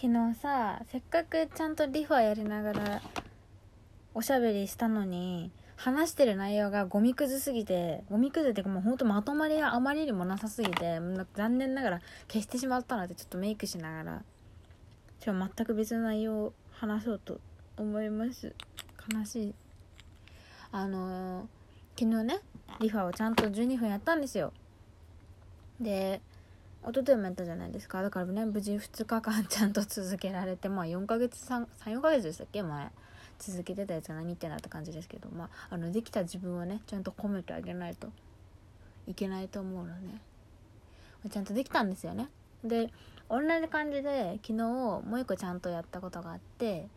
昨日させっかくちゃんとリファやりながらおしゃべりしたのに話してる内容がゴミくずすぎてゴミくずってかもうほんとまとまりがあまりにもなさすぎて残念ながら消してしまったのでちょっとメイクしながら今日全く別の内容を話そうと思います。悲しい。あのー、昨日ねリファをちゃんと12分やったんですよ。で一昨日もやったじゃないですか。だからね無事2日間ちゃんと続けられてまあ4ヶ月34ヶ月でしたっけ？前。続けてたやつが何言ってんだって感じですけど。まああのできた自分はねちゃんと褒めてあげないと。いけないと思うのね。ちゃんとできたんですよね。で同じ感じで昨日もう一個ちゃんとやったことがあって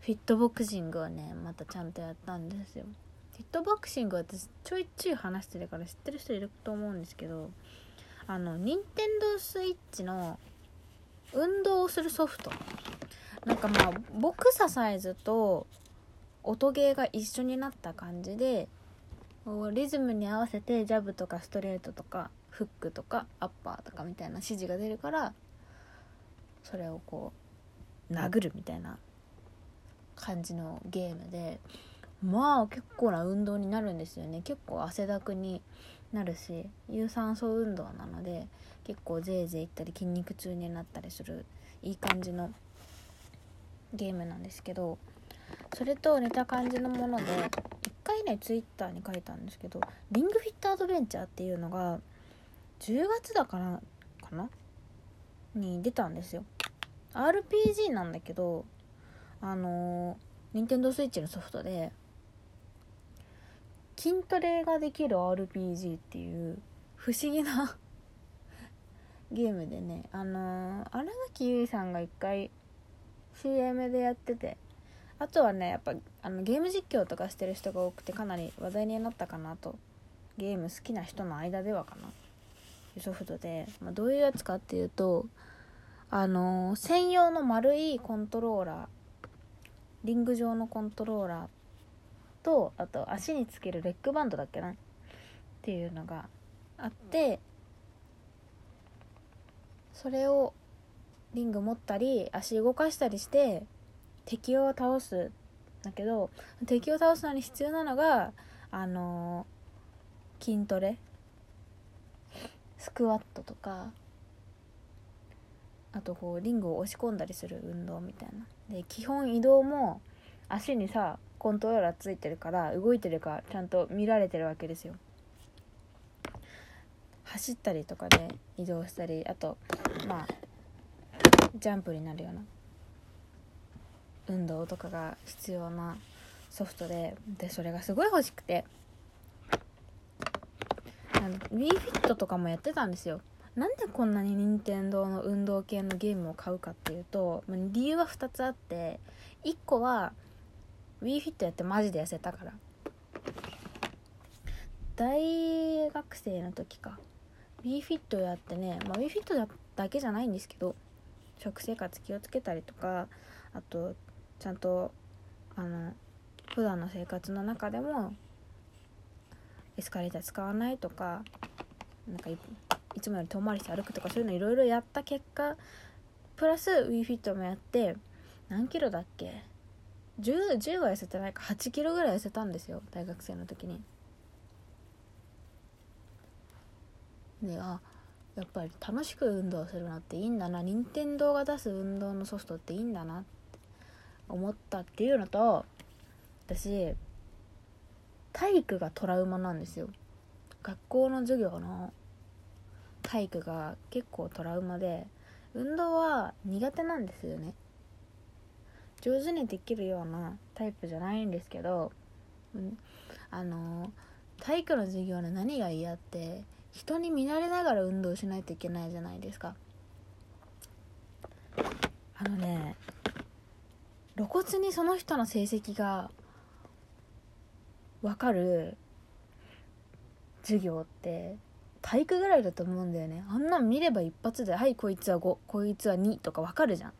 フィットボクシングをねまたちゃんとやったんですよ。フィットボクシング私ちょいちょい話してるから知ってる人いると思うんですけどあの任天堂スイッチの運動をするソフト。なんかまあボクササイズと音ゲーが一緒になった感じでリズムに合わせてジャブとかストレートとかフックとかアッパーとかみたいな指示が出るからそれをこう殴るみたいな感じのゲームでまあ結構な運動になるんですよね。結構汗だくになるし有酸素運動なので結構ぜいぜいいったり筋肉痛になったりするいい感じのゲームなんですけどそれと似た感じのもので一回ねツイッターに書いたんですけどリングフィットアドベンチャーっていうのが10月だからかな？に出たんですよ。RPG なんだけどあの任天堂スイッチのソフトで筋トレができる RPG っていう不思議な ゲームでねあの荒垣結衣さんが一回 CM でやっててあとはねやっぱあのゲーム実況とかしてる人が多くてかなり話題になったかなと。ゲーム好きな人の間ではかな。ソフトで、まあ、どういうやつかっていうとあのー、専用の丸いコントローラー。リング状のコントローラーとあと足につけるレッグバンドだっけな？っていうのがあってそれをリング持ったり足動かしたりして敵を倒すだけど敵を倒すのに必要なのがあのー、筋トレ？スクワットとかあとこうリングを押し込んだりする運動みたいな。で基本移動も足にさコントローラーついてるから動いてるかちゃんと見られてるわけですよ。走ったりとかで移動したりあとまあジャンプになるような運動とかが必要なソフトででそれがすごい欲しくて。あの WeFit とかもやってたんですよ。なんでこんなに任天堂の運動系のゲームを買うかっていうと理由は2つあって1個は WeFit やってマジで痩せたから。大学生の時か。WeFit やってね、まあ、WeFit だけじゃないんですけど食生活気をつけたりとかあとちゃんとあの普段の生活の中でもエスカレーター使わないとかなんかいつもより遠回りして歩くとかそういうのいろいろやった結果プラス WeFit もやって何キロだっけ 10, 10は痩せてないか8キロぐらい痩せたんですよ大学生の時に。であやっぱり楽しく運動するのっていいんだな任天堂が出す運動のソフトっていいんだなって思ったっていうのと私体育がトラウマなんですよ。学校の授業の体育が結構トラウマで運動は苦手なんですよね。上手にできるようなタイプじゃないんですけど、うん、あの体育の授業の何が嫌って人に見慣れながら運動しないといけないじゃないですか。あのね露骨にその人の成績が分かる授業って体育ぐらいだと思うんだよね。あんなん見れば一発で「はいこいつは5こいつは2」とか分かるじゃん。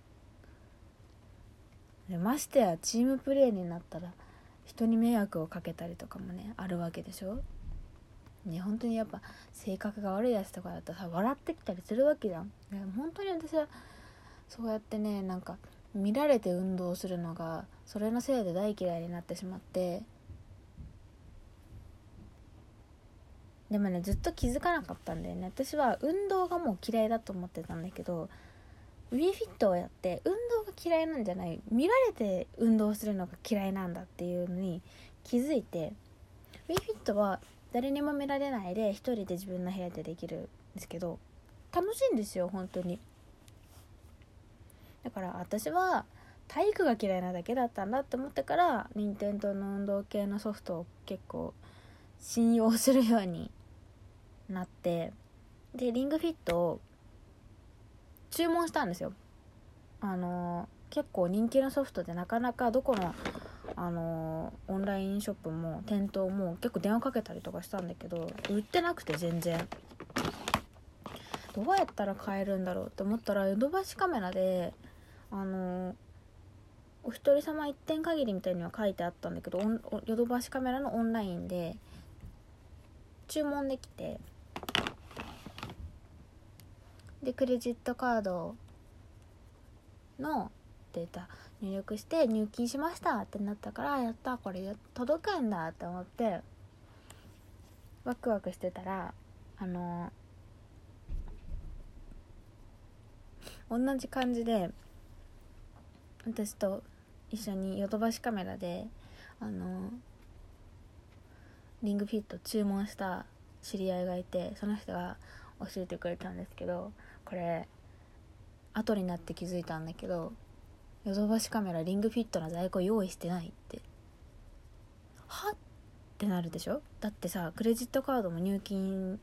でましてやチームプレーになったら人に迷惑をかけたりとかもねあるわけでしょ？ね本当にやっぱ性格が悪いやつとかだったらさ笑ってきたりするわけじゃん。本当に私はそうやってねなんか見られて運動するのがそれのせいで大嫌いになってしまって。でもねずっと気づかなかったんだよね。私は運動がもう嫌いだと思ってたんだけど WeFit をやって運動が嫌いなんじゃない。見られて運動するのが嫌いなんだっていうのに気づいて WeFit は誰にも見られないで一人で自分の部屋でできるんですけど楽しいんですよ本当に。だから私は体育が嫌いなだけだったんだって思ってから任天堂の運動系のソフトを結構信用するようになってでリングフィットを注文したんですよ。あの結構人気のソフトでなかなかどこのあのオンラインショップも店頭も結構電話かけたりとかしたんだけど売ってなくて全然。どうやったら買えるんだろうって思ったらヨドバシカメラであのお一人様一点限りみたいには書いてあったんだけどヨドバシカメラのオンラインで注文できてでクレジットカードのデータ入力して入金しましたってなったからやったこれ届くんだって思ってワクワクしてたらあの同じ感じで私と一緒にヨドバシカメラであのリングフィット注文した知り合いがいてその人が教えてくれたんですけどこれ後になって気づいたんだけどヨドバシカメラリングフィットの在庫用意してないって。はっ？てなるでしょ？だってさクレジットカードも入金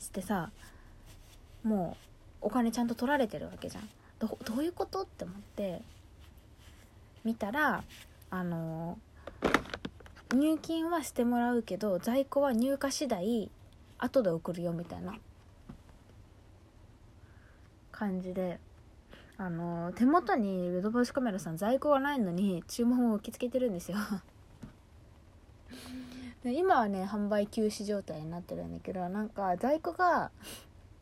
してさもうお金ちゃんと取られてるわけじゃん。どういうこと？って思って見たらあの入金はしてもらうけど在庫は入荷次第後で送るよみたいな。感じであの手元にヨドバシカメラさん在庫がないのに注文を受け付けてるんですよ。で今はね販売休止状態になってるんだけどなんか在庫が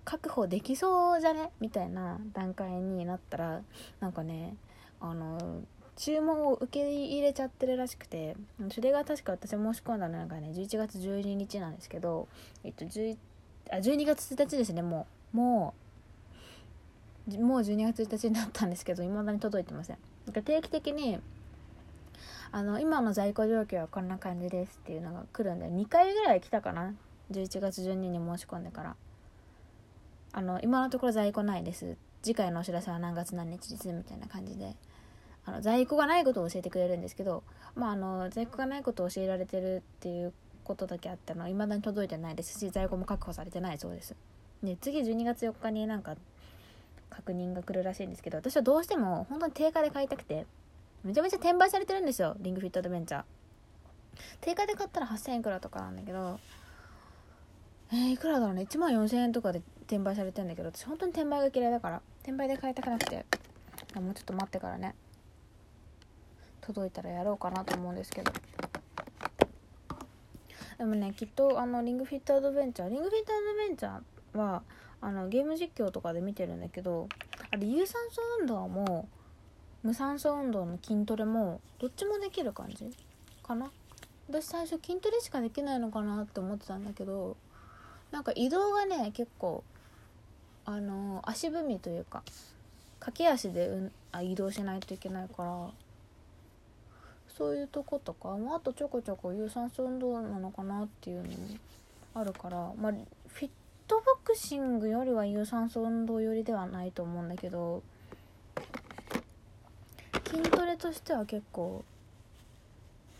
確保できそうじゃね？みたいな段階になったらなんかねあの注文を受け入れちゃってるらしくてそれが確か私申し込んだのがね11月12日なんですけど、えっと、10あ12月1日ですねもうもうもう12月1日になったんですけど未だに届いてません。なんか定期的にあの今の在庫状況はこんな感じですっていうのが来るんで2回ぐらい来たかな？11月12日に申し込んでから。あの今のところ在庫ないです。次回のお知らせは何月何日ですみたいな感じで。あの在庫がないことを教えてくれるんですけどまああの在庫がないことを教えられてるっていうことだけあったのは未だに届いてないですし在庫も確保されてないそうです。で次12月4日になんか確認が来るらしいんですけど私はどうしても本当に定価で買いたくてめちゃめちゃ転売されてるんですよリングフィットアドベンチャー。定価で買ったら8000円いくらとかなんだけどえー、いくらだろうね1万4000円とかで転売されてるんだけど私本当に転売が嫌いだから転売で買いたくなくてもうちょっと待ってからね届いたらやろうかなと思うんですけど。でもねきっとあのリングフィットアドベンチャーリングフィットアドベンチャーはあのゲーム実況とかで見てるんだけどあれ有酸素運動も無酸素運動の筋トレもどっちもできる感じかな。私最初筋トレしかできないのかなって思ってたんだけどなんか移動がね結構あの足踏みというか駆け足で、うん、あ移動しないといけないからそういうとことか、まあ、あとちょこちょこ有酸素運動なのかなっていうのもあるから、まあ、フィットクシングよりは有酸素運動寄りではないと思うんだけど筋トレとしては結構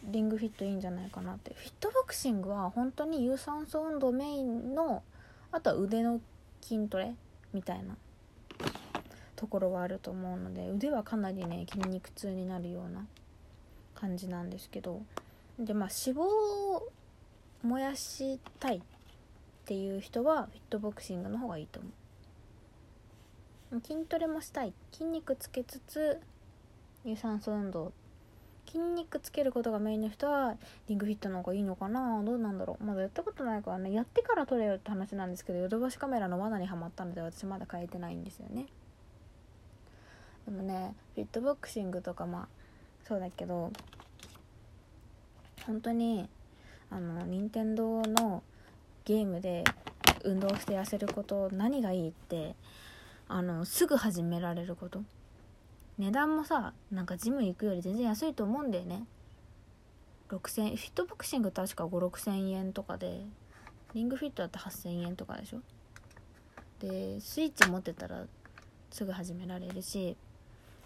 リングフィットいいんじゃないかなって。フィットボクシングは本当に有酸素運動メインのあとは腕の筋トレみたいな。ところはあると思うので腕はかなりね筋肉痛になるような感じなんですけど。でまあ脂肪を燃やしたい。っていう人はフィットボクシングの方がいいと思う。筋トレもしたい。筋肉つけつつ有酸素運動。筋肉つけることがメインの人はリングフィットの方がいいのかな。どうなんだろう。まだやったことないからね。やってから撮れよって話なんですけどヨドバシカメラの罠にはまったので私まだ変えてないんですよね。でもねフィットボクシングとかまあそうだけど本当にあの任天堂のゲームで運動して痩せること何がいいってあのすぐ始められること。値段もさなんかジム行くより全然安いと思うんだよね。6000フィットボクシング確か56000円とかでリングフィットだって8000円とかでしょ。でスイッチ持ってたらすぐ始められるし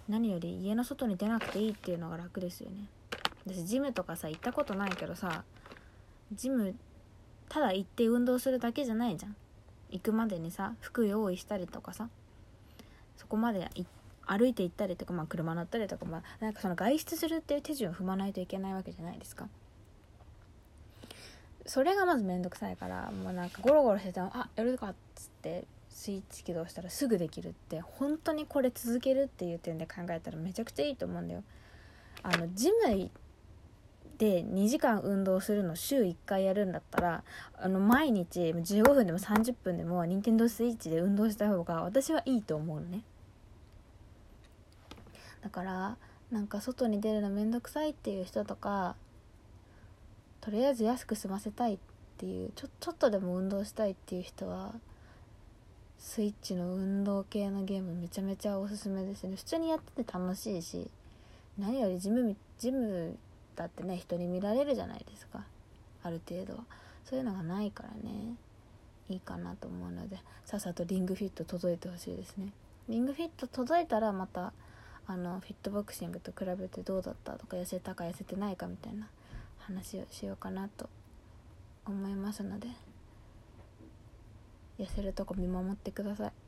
何より家の外に出なくていいっていうのが楽ですよね。私ジムとかさ行ったことないけどさジムただ行って運動するだけじゃないじゃん。行くまでにさ服用意したりとかさそこまで歩いて行ったりとか、まあ、車乗ったりとか、まあ、なんかその外出するっていう手順を踏まないといけないわけじゃないですか。それがまずめんどくさいからもうなんかゴロゴロしてて「あやるか」っつってスイッチ起動したらすぐできるって本当にこれ続けるっていう点で考えたらめちゃくちゃいいと思うんだよ。あのジムで2時間運動するの週1回やるんだったらあの毎日15分でも30分でも任天堂スイッチで運動した方が私はいいと思うのね。だからなんか外に出るのめんどくさいっていう人とかとりあえず安く済ませたいっていうちょちょっとでも運動したいっていう人はスイッチの運動系のゲームめちゃめちゃおすすめですね。普通にやってて楽しいし何よりジムジムだってね人に見られるじゃないですか。ある程度は。そういうのがないからね。いいかなと思うので。さっさとリングフィット届いてほしいですね。リングフィット届いたらまたあのフィットボクシングと比べてどうだったとか痩せたか痩せてないかみたいな話をしようかなと思いますので。痩せるとこ見守ってください。